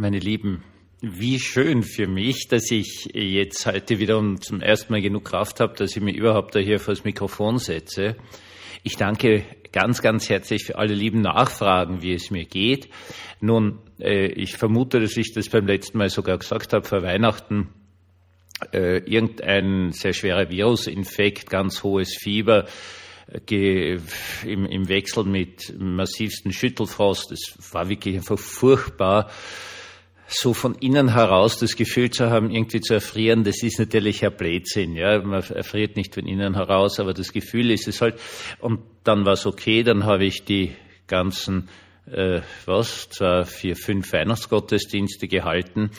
Meine Lieben, wie schön für mich, dass ich jetzt heute wieder zum ersten Mal genug Kraft habe, dass ich mich überhaupt da hier vor das Mikrofon setze. Ich danke ganz, ganz herzlich für alle lieben Nachfragen, wie es mir geht. Nun, äh, ich vermute, dass ich das beim letzten Mal sogar gesagt habe, vor Weihnachten äh, irgendein sehr schwerer Virusinfekt, ganz hohes Fieber, äh, im, Wechsel mit massivsten Schüttelfrost. Es war wirklich einfach furchtbar so von innen heraus das Gefühl zu haben, irgendwie zu erfrieren, das ist natürlich ein Blödsinn. Ja, man erfriert nicht von innen heraus, aber das Gefühl ist es halt. Und dann war es okay, dann habe ich die ganzen, äh, was, zwei, vier, fünf Weihnachtsgottesdienste gehalten.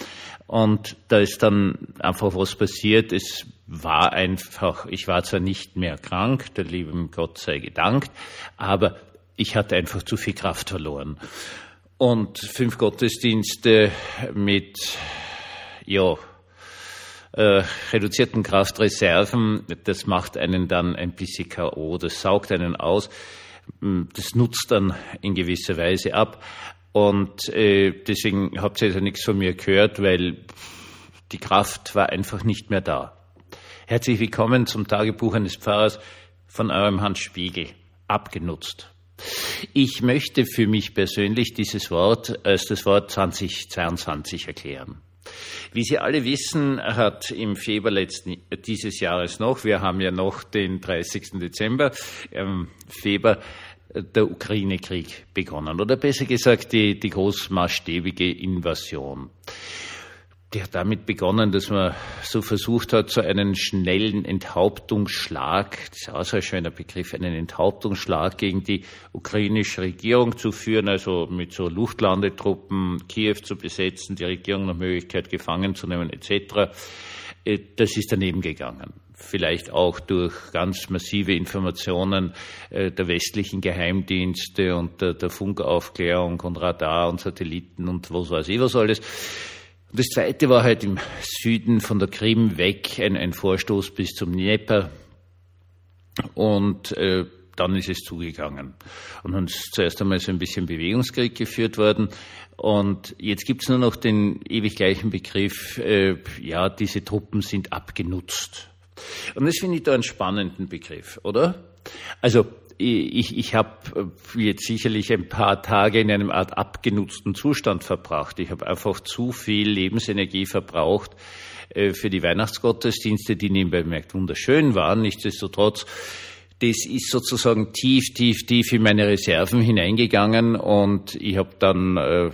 Und da ist dann einfach was passiert. Es war einfach, ich war zwar nicht mehr krank, der lieben Gott sei gedankt, aber ich hatte einfach zu viel Kraft verloren und fünf Gottesdienste mit ja, äh, reduzierten Kraftreserven, das macht einen dann ein bisschen K.O., das saugt einen aus, hm, das nutzt dann in gewisser Weise ab. Und äh, deswegen habt ihr also nichts von mir gehört, weil die Kraft war einfach nicht mehr da. Herzlich willkommen zum Tagebuch eines Pfarrers von eurem Hans Spiegel. Abgenutzt. Ich möchte für mich persönlich dieses Wort als das Wort 2022 erklären. Wie Sie alle wissen, hat im Februar letzten, dieses Jahres noch, wir haben ja noch den 30. Dezember, ähm, Februar, der Ukraine-Krieg begonnen. Oder besser gesagt, die, die großmaßstäbige Invasion der hat damit begonnen, dass man so versucht hat, so einen schnellen Enthauptungsschlag, das ist auch so ein schöner Begriff, einen Enthauptungsschlag gegen die ukrainische Regierung zu führen, also mit so Luftlandetruppen Kiew zu besetzen, die Regierung nach Möglichkeit gefangen zu nehmen, etc. Äh, das ist daneben gegangen. Vielleicht auch durch ganz massive Informationen äh, der westlichen Geheimdienste und der, Funkaufklärung und Radar und Satelliten und was weiß ich was alles und das zweite war halt im Süden von der Krim weg, ein, ein Vorstoß bis zum Dnieper. Und äh, dann ist es zugegangen. Und dann ist zuerst einmal so ein bisschen Bewegungskrieg geführt worden. Und jetzt gibt's nur noch den ewig gleichen Begriff, äh, ja, diese Truppen sind abgenutzt. Und das finde ich da einen spannenden Begriff, oder? Also ich, ich habe äh, jetzt sicherlich ein paar Tage in einem Art abgenutzten Zustand verbracht. Ich habe einfach zu viel Lebensenergie verbraucht äh, für die Weihnachtsgottesdienste, die nebenbei bemerkt wunderschön waren. Nichtsdestotrotz, das ist sozusagen tief, tief, tief in meine Reserven hineingegangen und ich habe dann äh,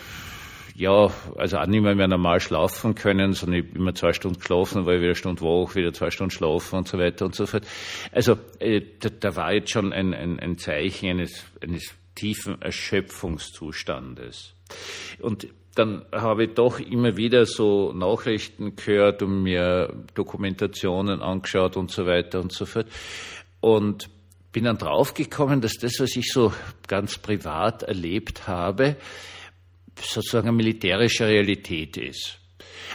ja, also auch nicht mehr, mehr normal schlafen können, sondern ich immer zwei Stunden geschlafen, war ich wieder eine Stunde wach, wieder zwei Stunden schlafen und so weiter und so fort. Also äh, da, da war jetzt schon ein, ein, ein Zeichen eines, eines tiefen Erschöpfungszustandes. Und dann habe ich doch immer wieder so Nachrichten gehört und mir Dokumentationen angeschaut und so weiter und so fort. Und bin dann draufgekommen, dass das, was ich so ganz privat erlebt habe, sozusagen eine militärische Realität ist.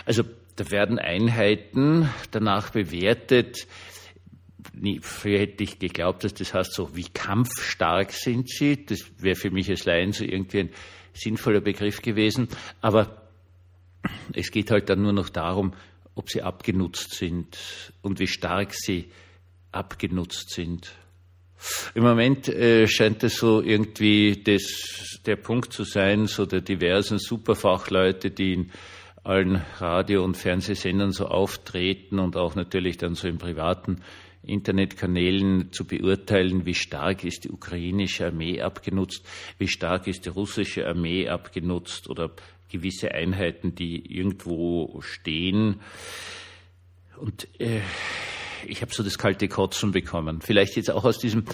Also da werden Einheiten danach bewertet, Früher hätte ich geglaubt, dass das heißt so, wie kampfstark sind sie. Das wäre für mich als Laien so irgendwie ein sinnvoller Begriff gewesen. Aber es geht halt dann nur noch darum, ob sie abgenutzt sind und wie stark sie abgenutzt sind. Im Moment äh, scheint es so irgendwie das, der Punkt zu sein, so der diversen Superfachleute, die in allen Radio- und Fernsehsendern so auftreten und auch natürlich dann so in privaten Internetkanälen zu beurteilen, wie stark ist die ukrainische Armee abgenutzt, wie stark ist die russische Armee abgenutzt oder gewisse Einheiten, die irgendwo stehen. Und äh, ich habe so das kalte Kotzen bekommen. Vielleicht jetzt auch aus diesem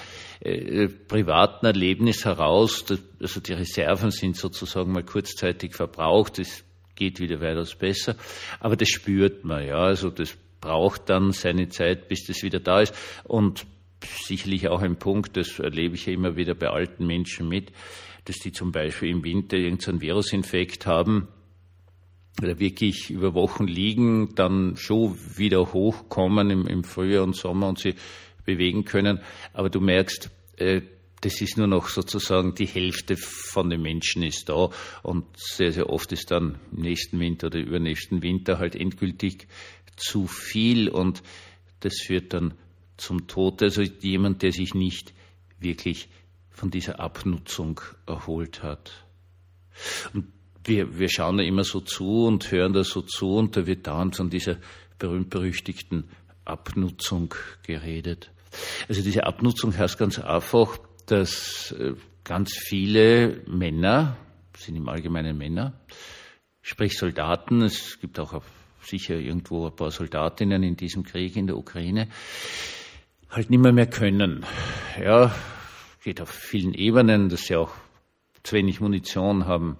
äh, privaten Erlebnis heraus, dass, also die Reserven sind sozusagen mal kurzzeitig verbraucht, es geht wieder weitaus besser, aber das spürt man, ja, also das braucht dann seine Zeit, bis das wieder da ist. Und sicherlich auch ein Punkt, das erlebe ich ja immer wieder bei alten Menschen mit, dass die zum Beispiel im Winter irgendeinen Virusinfekt haben, wirklich über Wochen liegen, dann schon wieder hochkommen im, im Frühjahr und Sommer und sie bewegen können. Aber du merkst, äh, das ist nur noch sozusagen die Hälfte von den Menschen ist da und sehr, sehr oft ist dann im nächsten Winter oder übernächsten Winter halt endgültig zu viel und das führt dann zum Tod. Also jemand, der sich nicht wirklich von dieser Abnutzung erholt hat. Und wir, wir schauen da immer so zu und hören da so zu und da wird dauernd von dieser berühmt-berüchtigten Abnutzung geredet. Also diese Abnutzung heißt ganz einfach, dass äh, ganz viele Männer, sind im Allgemeinen Männer, sprich Soldaten, es gibt auch sicher irgendwo ein paar Soldatinnen in diesem Krieg in der Ukraine, halt nicht mehr, mehr können. Ja, geht auf vielen Ebenen, dass sie auch zu wenig Munition haben,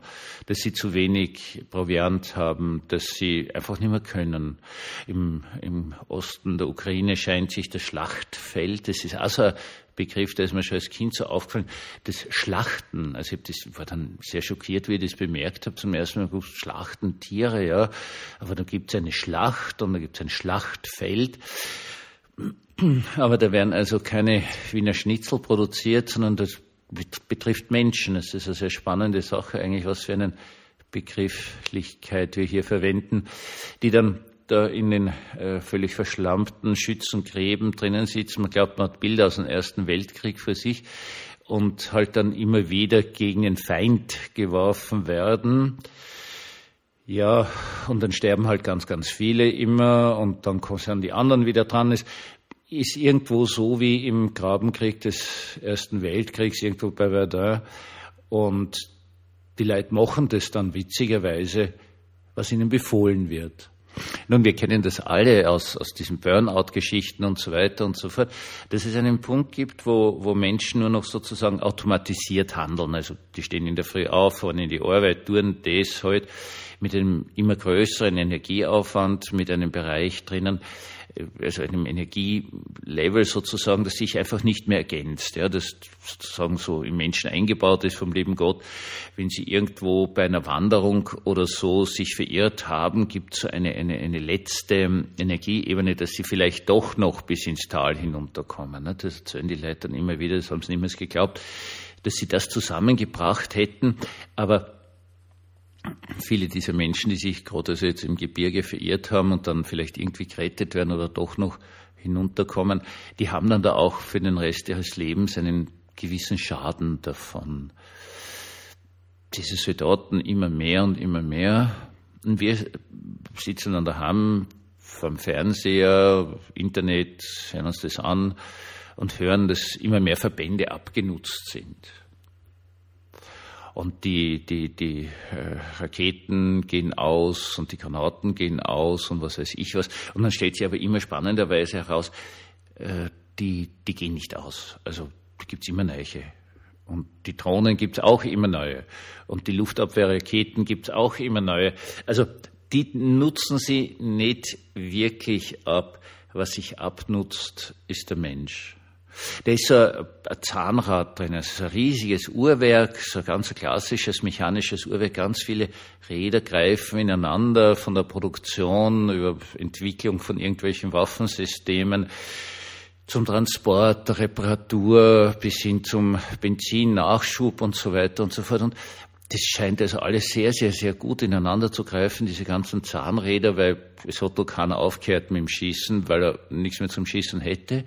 dass sie zu wenig Proviant haben, dass sie einfach nicht mehr können. Im, Im Osten der Ukraine scheint sich das Schlachtfeld, das ist auch so ein Begriff, der ist mir schon als Kind so aufgefallen, das Schlachten. Also ich das, war dann sehr schockiert, wie ich das bemerkt habe. Zum ersten Mal gewusst, Schlachten Tiere, ja. Aber da gibt es eine Schlacht und da gibt es ein Schlachtfeld. Aber da werden also keine Wiener Schnitzel produziert, sondern das betrifft Menschen. Es ist eine sehr spannende Sache eigentlich, was für eine Begrifflichkeit wir hier verwenden, die dann da in den äh, völlig verschlammten Schützengräben drinnen sitzen. Man glaubt, man hat Bilder aus dem Ersten Weltkrieg für sich und halt dann immer wieder gegen den Feind geworfen werden. Ja, und dann sterben halt ganz, ganz viele immer und dann kommen die anderen wieder dran. Es ist irgendwo so wie im Grabenkrieg des Ersten Weltkriegs, irgendwo bei Verdun. Und die Leute machen das dann witzigerweise, was ihnen befohlen wird. Nun, wir kennen das alle aus, aus diesen Burnout-Geschichten und so weiter und so fort, dass es einen Punkt gibt, wo, wo Menschen nur noch sozusagen automatisiert handeln. Also die stehen in der Früh auf, fahren in die Arbeit, tun das halt mit einem immer größeren Energieaufwand, mit einem Bereich drinnen, also einem Energielevel sozusagen, das sich einfach nicht mehr ergänzt, ja, das sozusagen so im Menschen eingebaut ist vom lieben Gott. Wenn Sie irgendwo bei einer Wanderung oder so sich verirrt haben, gibt es so eine, eine, eine letzte Energieebene, dass Sie vielleicht doch noch bis ins Tal hinunterkommen. Ne? Das erzählen die Leute dann immer wieder, das haben sie niemals geglaubt, dass sie das zusammengebracht hätten, aber viele dieser Menschen, die sich gerade also jetzt im Gebirge verirrt haben und dann vielleicht irgendwie gerettet werden oder doch noch hinunterkommen, die haben dann da auch für den Rest ihres Lebens einen gewissen Schaden davon. Diese Soldaten immer mehr und immer mehr. Und wir sitzen dann daheim vom Fernseher, Internet, hören uns das an und hören, dass immer mehr Verbände abgenutzt sind und die, die, die äh, Raketen gehen aus und die Granaten gehen aus und was weiß ich was. Und dann stellt sich aber immer spannenderweise heraus, äh, die, die gehen nicht aus. Also gibt's immer neue. Und die Drohnen gibt's auch immer neue. Und die Luftabwehrraketen gibt's auch immer neue. Also die nutzen sie nicht wirklich ab. Was sich abnutzt, ist der Mensch. Da ist so ein Zahnrad drin, das ist ein riesiges Uhrwerk, so ein ganz klassisches mechanisches Uhrwerk. Ganz viele Räder greifen ineinander von der Produktion über Entwicklung von irgendwelchen Waffensystemen zum Transport, der Reparatur bis hin zum Benzinnachschub und so weiter und so fort. Und das scheint also alles sehr, sehr, sehr gut ineinander zu greifen, diese ganzen Zahnräder, weil es hat doch keiner aufgehört mit dem Schießen, weil er nichts mehr zum Schießen hätte.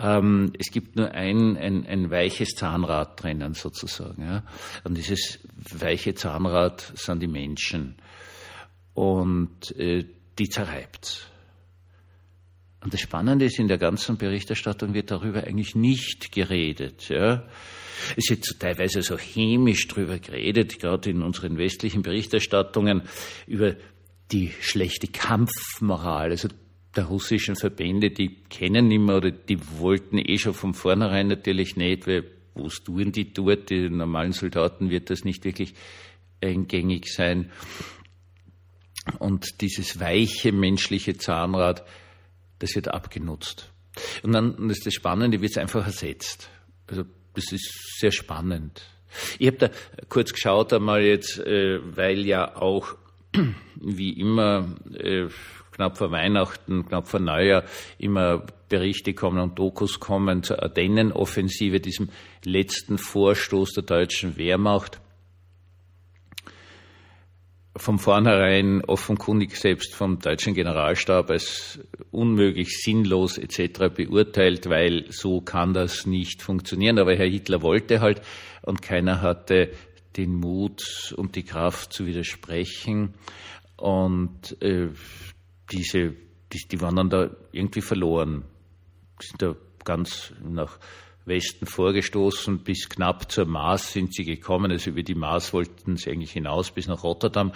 Ähm, es gibt nur ein, ein, ein weiches Zahnrad drinnen sozusagen. Ja? Und dieses weiche Zahnrad sind die Menschen. Und äh, die zerreibt. Und das Spannende ist, in der ganzen Berichterstattung wird darüber eigentlich nicht geredet. Ja? Es wird teilweise so chemisch darüber geredet, gerade in unseren westlichen Berichterstattungen, über die schlechte Kampfmoral. Also der russischen Verbände, die kennen mehr oder die wollten eh schon von vornherein natürlich nicht, weil was tun die dort? Die normalen Soldaten wird das nicht wirklich eingängig sein. Und dieses weiche menschliche Zahnrad, das wird abgenutzt. Und dann, das ist das Spannende, wird es einfach ersetzt. Also das ist sehr spannend. Ich habe da kurz geschaut einmal jetzt, äh, weil ja auch wie immer äh, knapp vor Weihnachten, knapp vor Neujahr immer Berichte kommen und Dokus kommen zur Ardennenoffensive, diesem letzten Vorstoß der deutschen Wehrmacht von vornherein offenkundig selbst vom deutschen Generalstab als unmöglich, sinnlos etc. beurteilt, weil so kann das nicht funktionieren. Aber Herr Hitler wollte halt und keiner hatte den Mut und die Kraft zu widersprechen. Und äh, diese, die, die waren dann da irgendwie verloren. Sind da ganz nach Westen vorgestoßen. Bis knapp zur Maas sind sie gekommen. Also über die Maas wollten sie eigentlich hinaus bis nach Rotterdam.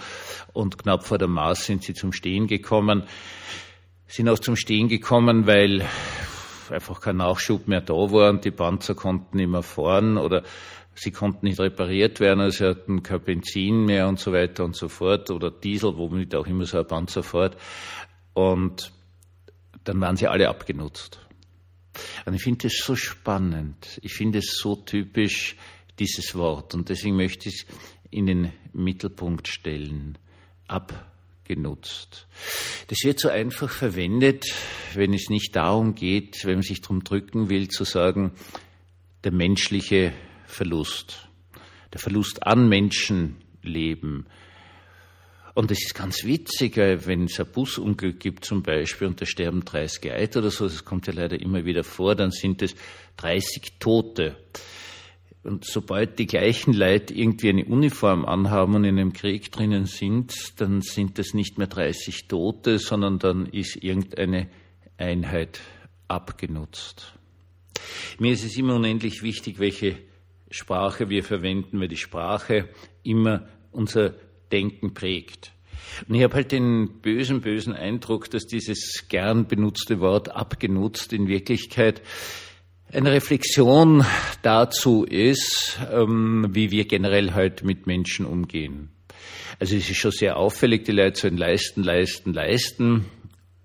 Und knapp vor der Maas sind sie zum Stehen gekommen. Sind auch zum Stehen gekommen, weil einfach kein Nachschub mehr da war und die Panzer konnten immer fahren oder sie konnten nicht repariert werden, also sie hatten kein Benzin mehr und so weiter und so fort oder Diesel, womit auch immer so ein Panzer fährt. Und dann waren sie alle abgenutzt. Und ich finde es so spannend. Ich finde es so typisch, dieses Wort. Und deswegen möchte ich es in den Mittelpunkt stellen. Abgenutzt. Das wird so einfach verwendet, wenn es nicht darum geht, wenn man sich darum drücken will, zu sagen, der menschliche Verlust. Der Verlust an Menschenleben, und das ist ganz witzig, weil wenn es ein Busunglück gibt zum Beispiel und da sterben 30 Leute oder so, das kommt ja leider immer wieder vor, dann sind es 30 Tote. Und sobald die gleichen Leute irgendwie eine Uniform anhaben und in einem Krieg drinnen sind, dann sind das nicht mehr 30 Tote, sondern dann ist irgendeine Einheit abgenutzt. Mir ist es immer unendlich wichtig, welche Sprache wir verwenden, weil die Sprache immer unser Denken prägt. Und ich habe halt den bösen, bösen Eindruck, dass dieses gern benutzte Wort abgenutzt in Wirklichkeit eine Reflexion dazu ist, ähm, wie wir generell halt mit Menschen umgehen. Also es ist schon sehr auffällig, die Leute sollen leisten, leisten, leisten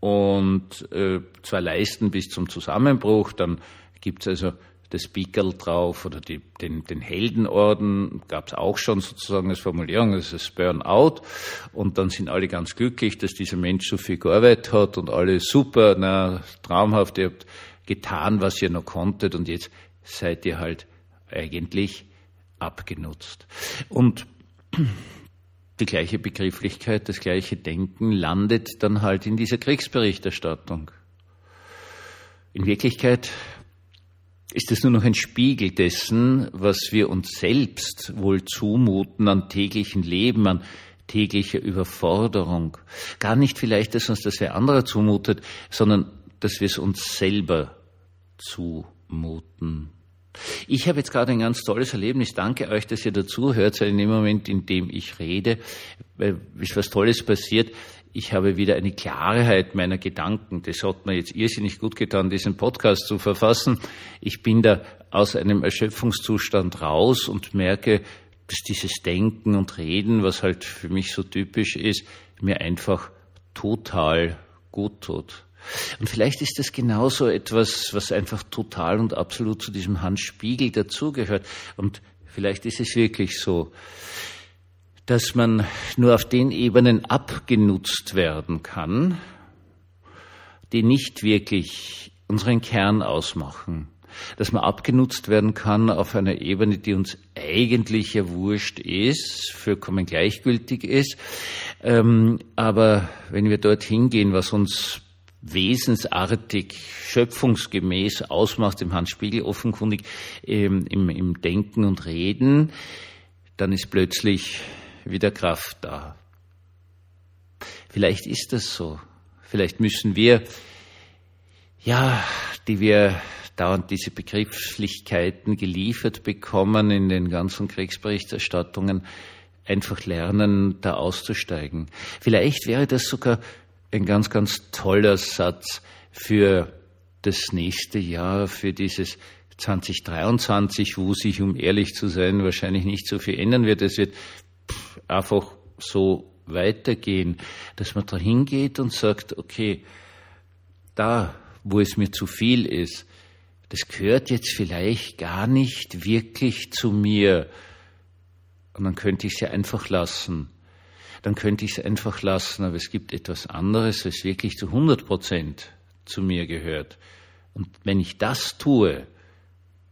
und äh, zwar leisten bis zum Zusammenbruch, dann gibt es also das Pickel drauf oder die, den, den Heldenorden gab es auch schon sozusagen als Formulierung, das ist Burnout. Und dann sind alle ganz glücklich, dass dieser Mensch so viel gearbeitet hat und alle super, na, traumhaft, ihr habt getan, was ihr noch konntet und jetzt seid ihr halt eigentlich abgenutzt. Und die gleiche Begrifflichkeit, das gleiche Denken landet dann halt in dieser Kriegsberichterstattung. In Wirklichkeit ist es nur noch ein Spiegel dessen, was wir uns selbst wohl zumuten an täglichen Leben, an täglicher Überforderung. Gar nicht vielleicht, dass uns das wer anderer zumutet, sondern dass wir es uns selber zumuten. Ich habe jetzt gerade ein ganz tolles Erlebnis. Danke euch, dass ihr dazu hört, in dem Moment, in dem ich rede, ist was Tolles passiert ich habe wieder eine Klarheit meiner Gedanken. Das hat mir jetzt irrsinnig gut getan, diesen Podcast zu verfassen. Ich bin da aus einem Erschöpfungszustand raus und merke, dass dieses Denken und Reden, was halt für mich so typisch ist, mir einfach total gut tut. Und vielleicht ist das genauso etwas, was einfach total und absolut zu diesem Hans Spiegel dazugehört. Und vielleicht ist es wirklich so dass man nur auf den Ebenen abgenutzt werden kann, die nicht wirklich unseren Kern ausmachen. Dass man abgenutzt werden kann auf einer Ebene, die uns eigentlich ja wurscht ist, vollkommen gleichgültig ist. Ähm, aber wenn wir dorthin gehen, was uns wesensartig, schöpfungsgemäß ausmacht, im Hans Spiegel offenkundig ähm, im, im Denken und Reden, dann ist plötzlich wieder Kraft da. Vielleicht ist das so. Vielleicht müssen wir, ja, die wir dauernd diese Begrifflichkeiten geliefert bekommen in den ganzen Kriegsberichterstattungen, einfach lernen, da auszusteigen. Vielleicht wäre das sogar ein ganz, ganz toller Satz für das nächste Jahr, für dieses 2023, wo sich, um ehrlich zu sein, wahrscheinlich nicht so viel ändern wird. Es wird einfach so weitergehen, dass man da hingeht und sagt, okay, da, wo es mir zu viel ist, das gehört jetzt vielleicht gar nicht wirklich zu mir. Und dann könnte ich es ja einfach lassen. Dann könnte ich es einfach lassen. Aber es gibt etwas anderes, das wirklich zu 100 Prozent zu mir gehört. Und wenn ich das tue,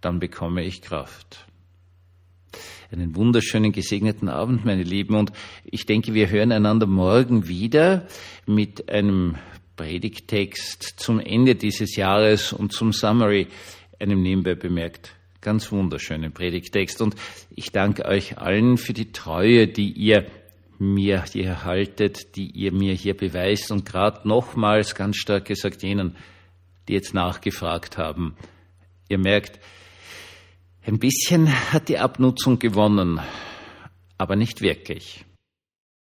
dann bekomme ich Kraft. Einen wunderschönen gesegneten Abend, meine Lieben. Und ich denke, wir hören einander morgen wieder mit einem Predigtext zum Ende dieses Jahres und zum Summary, einem nebenbei bemerkt ganz wunderschönen Predigtext. Und ich danke euch allen für die Treue, die ihr mir hier haltet, die ihr mir hier beweist und gerade nochmals ganz stark gesagt jenen, die jetzt nachgefragt haben. Ihr merkt, ein bisschen hat die Abnutzung gewonnen, aber nicht wirklich.